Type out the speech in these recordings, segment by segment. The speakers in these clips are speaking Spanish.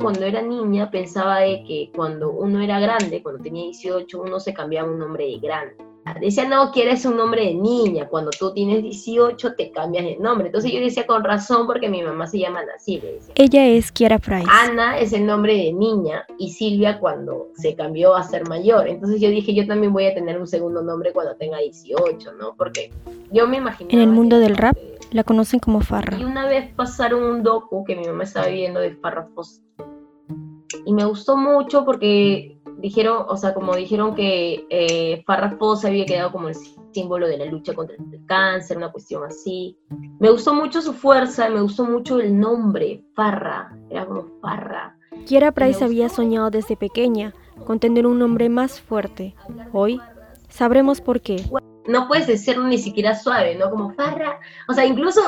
Cuando era niña pensaba de que cuando uno era grande, cuando tenía 18, uno se cambiaba un nombre de grande decía, no, quieres un nombre de niña, cuando tú tienes 18 te cambias el nombre. Entonces yo decía con razón porque mi mamá se llama Ana. Ella es Kiara Price. Ana es el nombre de niña y Silvia cuando se cambió a ser mayor. Entonces yo dije, yo también voy a tener un segundo nombre cuando tenga 18, ¿no? Porque yo me imagino... En el mundo del rap la conocen como Farra. Y una vez pasaron un docu que mi mamá estaba viendo de Farra Y me gustó mucho porque dijeron, o sea, como dijeron que eh, Farrah se había quedado como el símbolo de la lucha contra el cáncer, una cuestión así. Me gustó mucho su fuerza, me gustó mucho el nombre, Farra, era como Farra. Kiera Price había soñado desde pequeña con tener un nombre más fuerte. Hoy sabremos por qué. No puedes decirlo ni siquiera suave, ¿no? Como Farra. O sea, incluso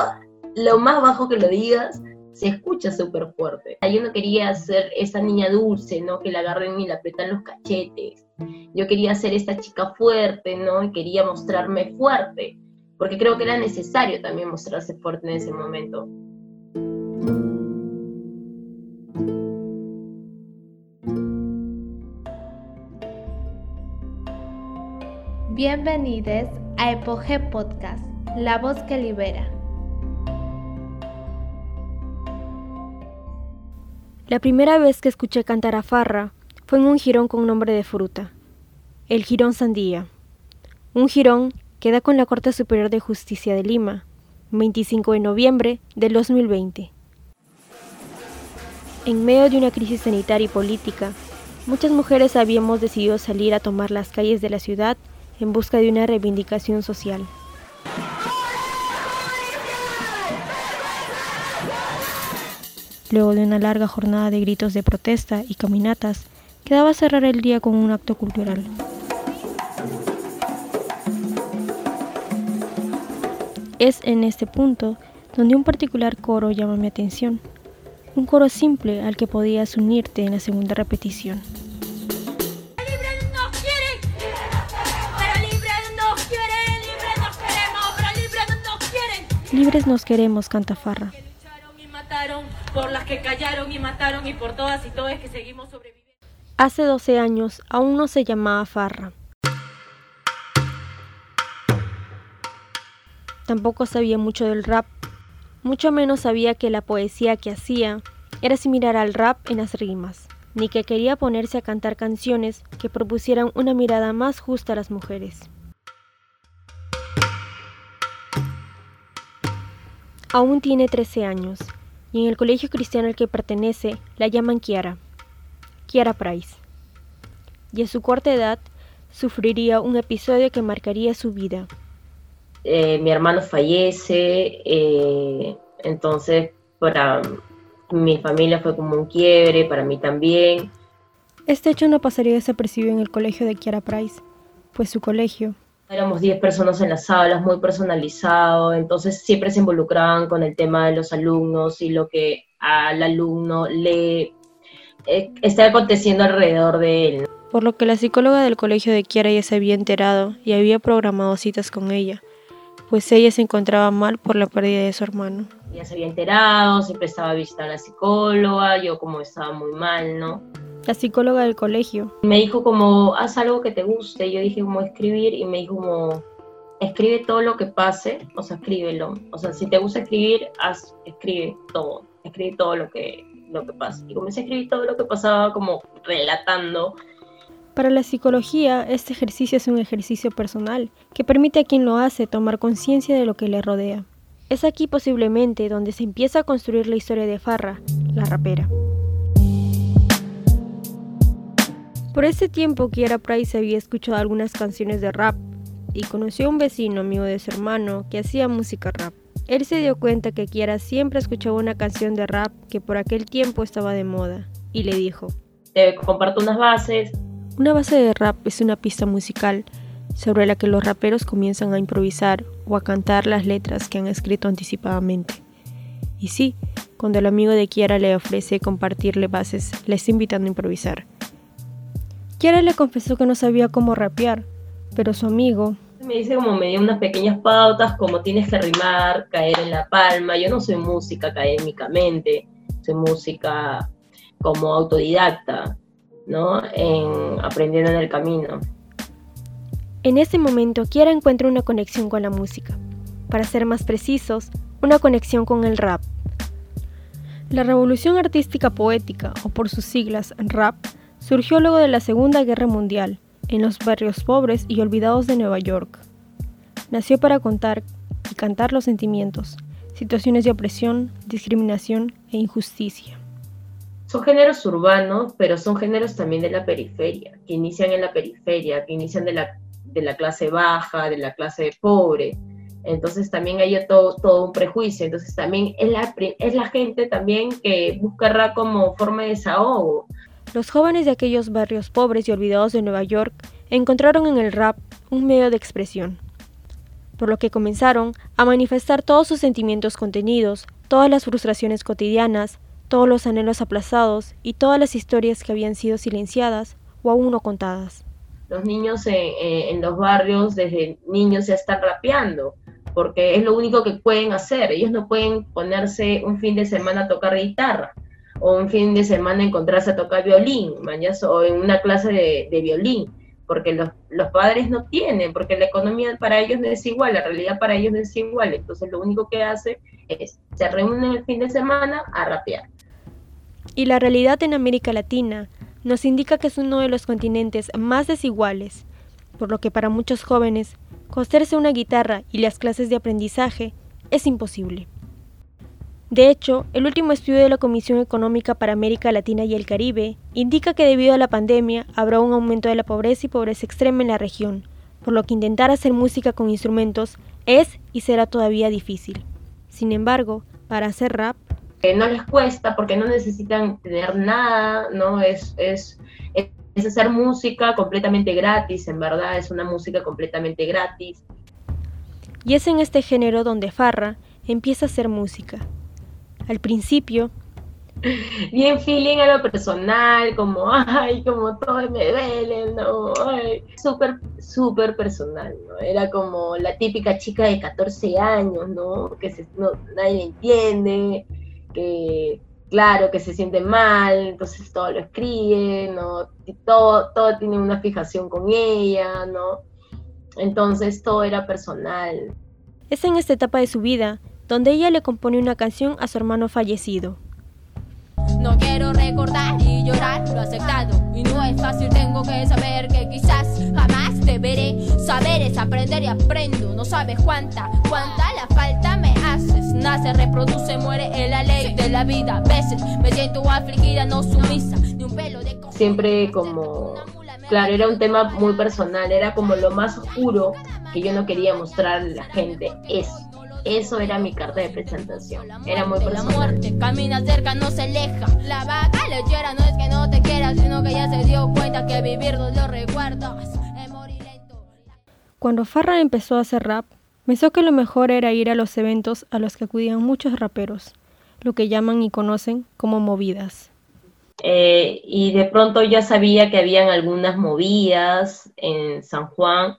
lo más bajo que lo digas, se escucha súper fuerte. Yo no quería ser esa niña dulce, ¿no? Que la agarren y la apretan los cachetes. Yo quería ser esta chica fuerte, ¿no? Y quería mostrarme fuerte, porque creo que era necesario también mostrarse fuerte en ese momento. Bienvenidos a Epoge Podcast, la voz que libera. La primera vez que escuché cantar a Farra fue en un jirón con nombre de fruta, el jirón Sandía. Un jirón que da con la Corte Superior de Justicia de Lima, 25 de noviembre del 2020. En medio de una crisis sanitaria y política, muchas mujeres habíamos decidido salir a tomar las calles de la ciudad en busca de una reivindicación social. Luego de una larga jornada de gritos de protesta y caminatas, quedaba cerrar el día con un acto cultural. Es en este punto donde un particular coro llama mi atención, un coro simple al que podías unirte en la segunda repetición. Libres nos queremos, canta Farra por las que callaron y mataron y por todas y todos que seguimos sobreviviendo. Hace 12 años aún no se llamaba Farra. Tampoco sabía mucho del rap, mucho menos sabía que la poesía que hacía era similar al rap en las rimas, ni que quería ponerse a cantar canciones que propusieran una mirada más justa a las mujeres. Aún tiene 13 años y en el colegio cristiano al que pertenece la llaman Kiara, Kiara Price. Y a su corta edad sufriría un episodio que marcaría su vida. Eh, mi hermano fallece, eh, entonces para mi familia fue como un quiebre, para mí también. Este hecho no pasaría desapercibido en el colegio de Kiara Price, pues su colegio, Éramos 10 personas en las aulas, muy personalizado, entonces siempre se involucraban con el tema de los alumnos y lo que al alumno le eh, está aconteciendo alrededor de él. Por lo que la psicóloga del colegio de Kiara ya se había enterado y había programado citas con ella, pues ella se encontraba mal por la pérdida de su hermano. Ya se había enterado, siempre estaba vista a la psicóloga, yo como estaba muy mal, ¿no? La psicóloga del colegio. Me dijo como, haz algo que te guste. Yo dije como escribir y me dijo como, escribe todo lo que pase, o sea, escríbelo. O sea, si te gusta escribir, haz, escribe todo, escribe todo lo que, lo que pasa. Y comencé a escribir todo lo que pasaba como relatando. Para la psicología, este ejercicio es un ejercicio personal que permite a quien lo hace tomar conciencia de lo que le rodea. Es aquí posiblemente donde se empieza a construir la historia de Farra, la rapera. Por ese tiempo, Kiera Price había escuchado algunas canciones de rap y conoció a un vecino amigo de su hermano que hacía música rap. Él se dio cuenta que Kiera siempre escuchaba una canción de rap que por aquel tiempo estaba de moda y le dijo: Te comparto unas bases. Una base de rap es una pista musical sobre la que los raperos comienzan a improvisar o a cantar las letras que han escrito anticipadamente. Y sí, cuando el amigo de Kiara le ofrece compartirle bases, le está invitando a improvisar. Kiara le confesó que no sabía cómo rapear, pero su amigo... Me dice como me dio unas pequeñas pautas, como tienes que rimar, caer en la palma. Yo no soy música académicamente, soy música como autodidacta, ¿no? En aprendiendo en el camino. En ese momento, Kiara encuentra una conexión con la música. Para ser más precisos, una conexión con el rap. La revolución artística poética, o por sus siglas rap, surgió luego de la Segunda Guerra Mundial, en los barrios pobres y olvidados de Nueva York. Nació para contar y cantar los sentimientos, situaciones de opresión, discriminación e injusticia. Son géneros urbanos, pero son géneros también de la periferia, que inician en la periferia, que inician de la, de la clase baja, de la clase pobre. Entonces también hay todo, todo un prejuicio. Entonces también es la, es la gente también que busca rap como forma de desahogo. Los jóvenes de aquellos barrios pobres y olvidados de Nueva York encontraron en el rap un medio de expresión, por lo que comenzaron a manifestar todos sus sentimientos contenidos, todas las frustraciones cotidianas, todos los anhelos aplazados y todas las historias que habían sido silenciadas o aún no contadas. Los niños en, los barrios desde niños ya están rapeando, porque es lo único que pueden hacer. Ellos no pueden ponerse un fin de semana a tocar guitarra o un fin de semana encontrarse a tocar violín, o en una clase de, violín, porque los, los, padres no tienen, porque la economía para ellos no es igual, la realidad para ellos no es igual, entonces lo único que hace es, se reúnen el fin de semana a rapear. Y la realidad en América Latina nos indica que es uno de los continentes más desiguales, por lo que para muchos jóvenes, coserse una guitarra y las clases de aprendizaje es imposible. De hecho, el último estudio de la Comisión Económica para América Latina y el Caribe indica que debido a la pandemia habrá un aumento de la pobreza y pobreza extrema en la región, por lo que intentar hacer música con instrumentos es y será todavía difícil. Sin embargo, para hacer rap... no les cuesta porque no necesitan tener nada, ¿no? Es, es, es hacer música completamente gratis, en verdad, es una música completamente gratis. Y es en este género donde Farra empieza a hacer música al principio. Bien feeling a lo personal, como, ay, como todo me duele, ¿no? Súper, súper personal, ¿no? Era como la típica chica de 14 años, ¿no? Que se, no, nadie entiende, que, claro, que se siente mal, entonces todo lo escribe, ¿no? Y todo, todo tiene una fijación con ella, ¿no? Entonces todo era personal. Es en esta etapa de su vida donde ella le compone una canción a su hermano fallecido. No quiero recordar y llorar lo aceptado. Y no es fácil, tengo que saber que quizás jamás te veré. Saber es aprender y aprendo. No sabes cuánta, cuánta la falta me haces. Nace, reproduce, muere en la ley de la vida. A veces me siento afligida, no sumisa. Ni un pelo de Siempre como. Claro, era un tema muy personal. Era como lo más oscuro que yo no quería mostrar a la gente. Eso eso era mi carta de presentación. Era muy personal. camina cerca, no se aleja. La vaca lechera no es que no te quiera, sino que ya se dio cuenta que vivir no lo recuerdas. Cuando Farra empezó a hacer rap, pensó que lo mejor era ir a los eventos a los que acudían muchos raperos, lo que llaman y conocen como movidas. Eh, y de pronto ya sabía que habían algunas movidas en San Juan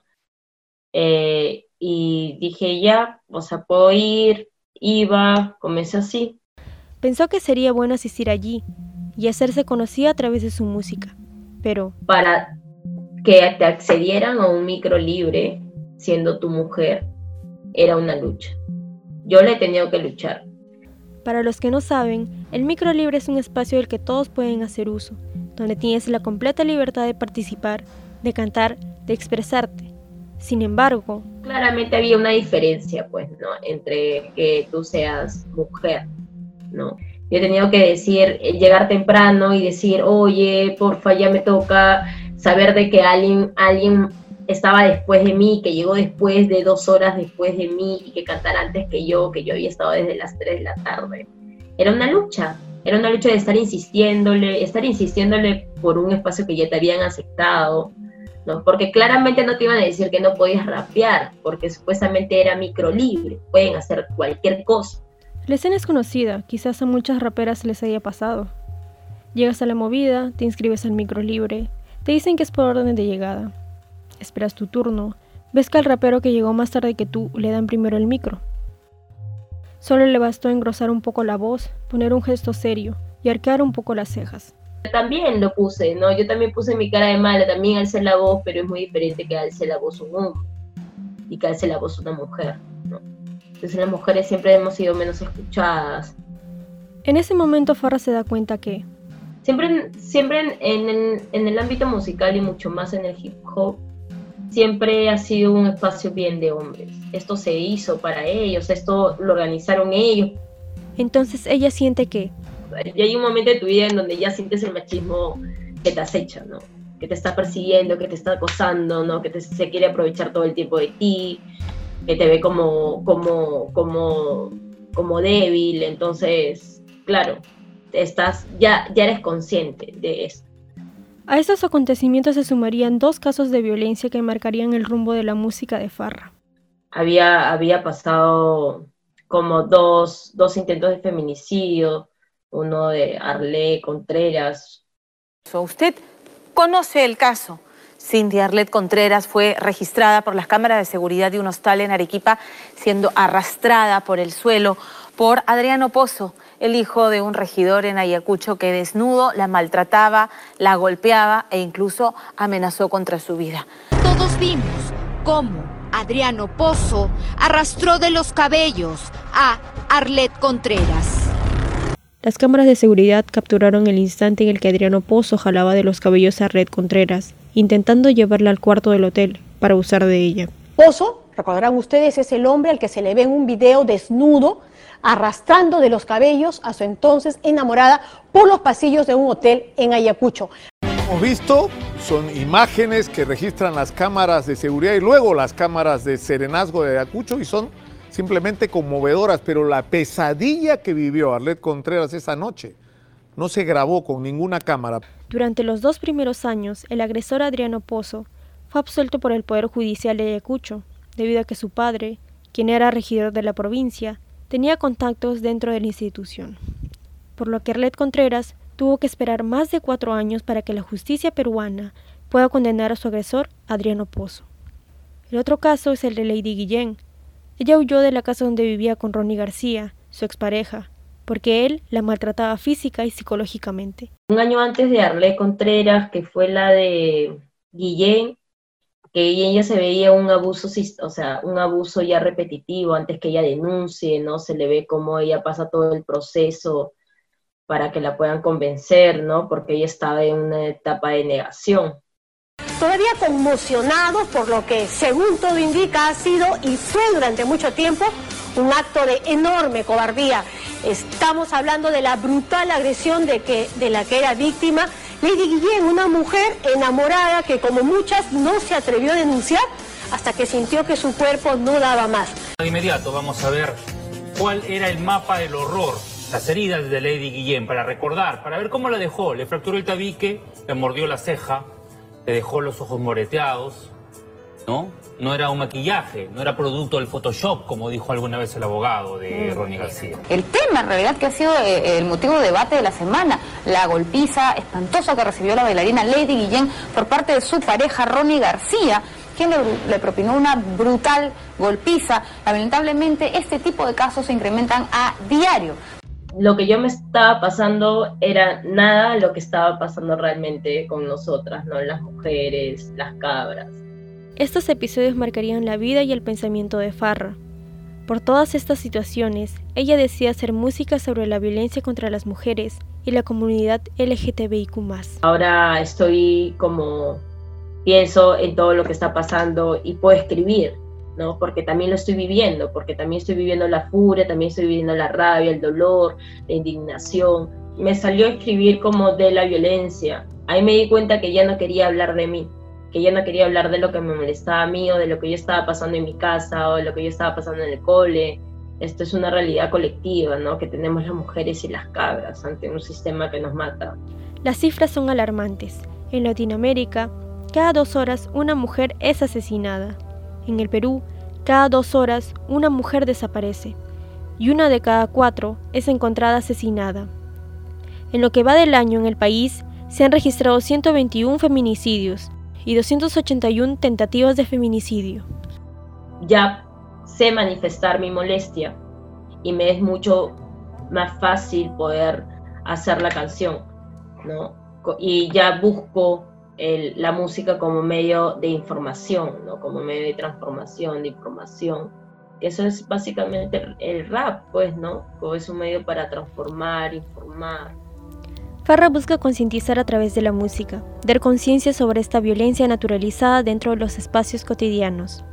eh, y dije ya, o sea, puedo ir, iba, comencé así. Pensó que sería bueno asistir allí y hacerse conocida a través de su música, pero... Para que te accedieran a un micro libre, siendo tu mujer, era una lucha. Yo le he tenido que luchar. Para los que no saben, el micro libre es un espacio del que todos pueden hacer uso, donde tienes la completa libertad de participar, de cantar, de expresarte. Sin embargo, claramente había una diferencia, pues, ¿no? Entre que tú seas mujer, ¿no? Yo he tenido que decir, eh, llegar temprano y decir, oye, porfa, ya me toca saber de que alguien, alguien estaba después de mí, que llegó después de dos horas después de mí y que cantara antes que yo, que yo había estado desde las tres de la tarde. Era una lucha, era una lucha de estar insistiéndole, estar insistiéndole por un espacio que ya te habían aceptado, ¿no? Porque claramente no te iban a decir que no podías rapear, porque supuestamente era micro libre, pueden hacer cualquier cosa. La escena es conocida, quizás a muchas raperas les haya pasado. Llegas a la movida, te inscribes al micro libre, te dicen que es por orden de llegada. Esperas tu turno, ves que al rapero que llegó más tarde que tú le dan primero el micro. Solo le bastó engrosar un poco la voz, poner un gesto serio, y arquear un poco las cejas. También lo puse, ¿no? Yo también puse mi cara de mala, también alcé la voz, pero es muy diferente que alce la voz un hombre y que alce la voz una mujer, ¿no? Entonces las mujeres siempre hemos sido menos escuchadas. En ese momento Farra se da cuenta que... Siempre, siempre en, el, en el ámbito musical y mucho más en el hip hop, siempre ha sido un espacio bien de hombres. Esto se hizo para ellos, esto lo organizaron ellos. Entonces ella siente que... Y hay un momento de tu vida en donde ya sientes el machismo que te acecha, ¿no? Que te está persiguiendo, que te está acosando, ¿no? Que te, se quiere aprovechar todo el tiempo de ti, que te ve como, como, como, como débil. Entonces, claro, estás, ya, ya eres consciente de eso. A estos acontecimientos se sumarían dos casos de violencia que marcarían el rumbo de la música de Farra. Había, había pasado como dos, dos intentos de feminicidio, uno de Arlé Contreras. Usted conoce el caso. Cindy Arlet Contreras fue registrada por las cámaras de seguridad de un hostal en Arequipa, siendo arrastrada por el suelo por Adriano Pozo, el hijo de un regidor en Ayacucho que desnudo la maltrataba, la golpeaba e incluso amenazó contra su vida. Todos vimos cómo Adriano Pozo arrastró de los cabellos a Arlet Contreras. Las cámaras de seguridad capturaron el instante en el que Adriano Pozo jalaba de los cabellos a Arlet Contreras, intentando llevarla al cuarto del hotel para usar de ella. Pozo, recordarán ustedes, es el hombre al que se le ve en un video desnudo arrastrando de los cabellos a su entonces enamorada por los pasillos de un hotel en Ayacucho. Hemos visto, son imágenes que registran las cámaras de seguridad y luego las cámaras de serenazgo de Ayacucho y son simplemente conmovedoras, pero la pesadilla que vivió Arlet Contreras esa noche no se grabó con ninguna cámara. Durante los dos primeros años, el agresor Adriano Pozo fue absuelto por el Poder Judicial de Ayacucho, debido a que su padre, quien era regidor de la provincia, tenía contactos dentro de la institución, por lo que Arlet Contreras tuvo que esperar más de cuatro años para que la justicia peruana pueda condenar a su agresor, Adriano Pozo. El otro caso es el de Lady Guillén. Ella huyó de la casa donde vivía con Ronnie García, su expareja, porque él la maltrataba física y psicológicamente. Un año antes de Arlet Contreras, que fue la de Guillén, que ella se veía un abuso, o sea, un abuso ya repetitivo antes que ella denuncie, ¿no? Se le ve cómo ella pasa todo el proceso para que la puedan convencer, ¿no? Porque ella estaba en una etapa de negación. Todavía conmocionados por lo que, según todo indica, ha sido y fue durante mucho tiempo un acto de enorme cobardía. Estamos hablando de la brutal agresión de, que, de la que era víctima Lady Guillén, una mujer enamorada que como muchas no se atrevió a denunciar hasta que sintió que su cuerpo no daba más. De inmediato vamos a ver cuál era el mapa del horror, las heridas de Lady Guillén, para recordar, para ver cómo la dejó. Le fracturó el tabique, le mordió la ceja, le dejó los ojos moreteados, ¿no? no era un maquillaje, no era producto del Photoshop, como dijo alguna vez el abogado de mm. Ronnie García. El tema, en realidad, que ha sido eh, el motivo de debate de la semana, la golpiza espantosa que recibió la bailarina Lady Guillén por parte de su pareja Ronnie García, quien le, propinó una brutal golpiza. Lamentablemente, este tipo de casos se incrementan a diario lo que yo me estaba pasando era nada lo que estaba pasando realmente con nosotras, ¿no? Las mujeres, las cabras. Estos episodios marcarían la vida y el pensamiento de Farra. Por todas estas situaciones, ella decía hacer música sobre la violencia contra las mujeres y la comunidad LGTBIQ. Ahora estoy como pienso en todo lo que está pasando y puedo escribir, ¿no? Porque también lo estoy viviendo, porque también estoy viviendo la furia, también estoy viviendo la rabia, el dolor, la indignación. Me salió a escribir como de la violencia. Ahí me di cuenta que ya no quería hablar de mí, que yo no quería hablar de lo que me molestaba a mí o de lo que yo estaba pasando en mi casa o de lo que yo estaba pasando en el cole. Esto es una realidad colectiva, ¿no? Que tenemos las mujeres y las cabras ante un sistema que nos mata. Las cifras son alarmantes. En Latinoamérica, cada dos horas una mujer es asesinada. En el Perú, cada dos horas una mujer desaparece. Y una de cada cuatro es encontrada asesinada. En lo que va del año en el país, se han registrado 121 feminicidios, y 281 tentativas de feminicidio. Ya sé manifestar mi molestia y me es mucho más fácil poder hacer la canción, ¿no? Y ya busco la música como medio de información, ¿no? Como medio de transformación, de información. Eso es básicamente el rap, pues, ¿no? Como es un medio para transformar, informar. Farra busca concientizar a través de la música, dar conciencia sobre esta violencia naturalizada dentro de los espacios cotidianos.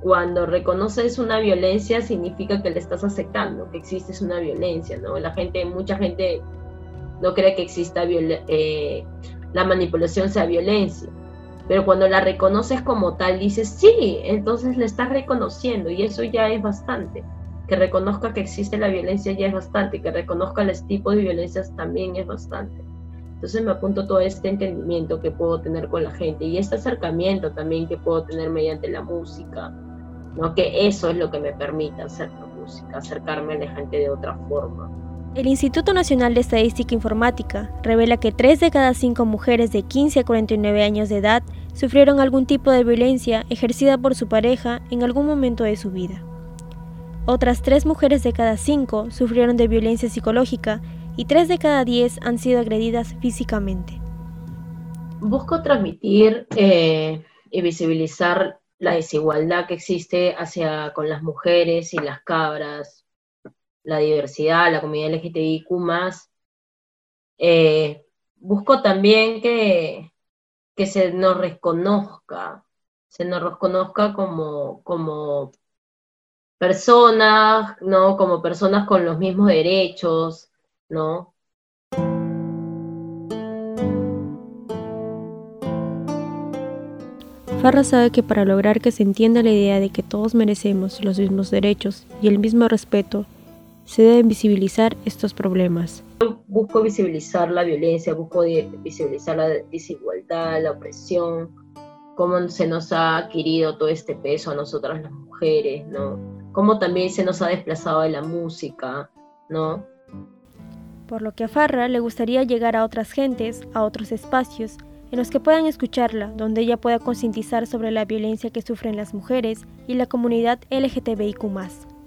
Cuando reconoces una violencia significa que le estás aceptando, que existe una violencia, ¿no? La gente, mucha gente no cree que exista eh, la manipulación sea violencia, pero cuando la reconoces como tal dices, sí, entonces la estás reconociendo y eso ya es bastante que reconozca que existe la violencia ya es bastante, que reconozca los tipos de violencias también es bastante. Entonces me apunto todo este entendimiento que puedo tener con la gente y este acercamiento también que puedo tener mediante la música, ¿no? que eso es lo que me permite hacer música, acercarme a la gente de otra forma. El Instituto Nacional de Estadística Informática revela que 3 de cada 5 mujeres de 15 a 49 años de edad sufrieron algún tipo de violencia ejercida por su pareja en algún momento de su vida. Otras tres mujeres de cada cinco sufrieron de violencia psicológica y tres de cada diez han sido agredidas físicamente. Busco transmitir eh, y visibilizar la desigualdad que existe hacia con las mujeres y las cabras, la diversidad, la comunidad LGTBIQ eh, busco también que, que se nos reconozca, se nos reconozca como, como personas, ¿no? Como personas con los mismos derechos, ¿no? Farra sabe que para lograr que se entienda la idea de que todos merecemos los mismos derechos y el mismo respeto, se deben visibilizar estos problemas. Busco visibilizar la violencia, busco visibilizar la desigualdad, la opresión, cómo se nos ha adquirido todo este peso a nosotras las mujeres, ¿no? cómo también se nos ha desplazado de la música, ¿no? Por lo que a Farra le gustaría llegar a otras gentes, a otros espacios, en los que puedan escucharla, donde ella pueda concientizar sobre la violencia que sufren las mujeres y la comunidad LGTBIQ.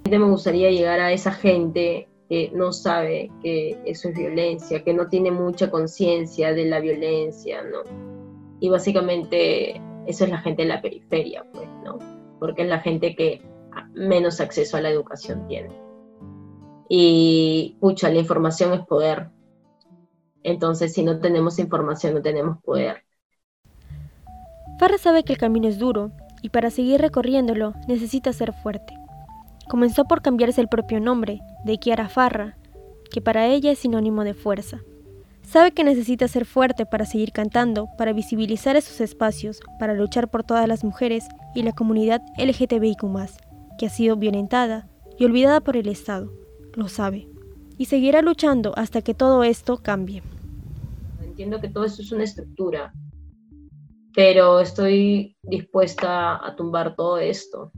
Me gustaría llegar a esa gente que no sabe que eso es violencia, que no tiene mucha conciencia de la violencia, ¿no? Y básicamente eso es la gente de la periferia, pues, ¿no? Porque es la gente que menos acceso a la educación tiene. Y, pucha, la información es poder. Entonces, si no tenemos información, no tenemos poder. Farra sabe que el camino es duro y para seguir recorriéndolo necesita ser fuerte. Comenzó por cambiarse el propio nombre, de Kiara Farra, que para ella es sinónimo de fuerza. Sabe que necesita ser fuerte para seguir cantando, para visibilizar esos espacios, para luchar por todas las mujeres y la comunidad LGTBIQ que ha sido violentada y olvidada por el Estado. Lo sabe. Y seguirá luchando hasta que todo esto cambie. Entiendo que todo esto es una estructura, pero estoy dispuesta a tumbar todo esto.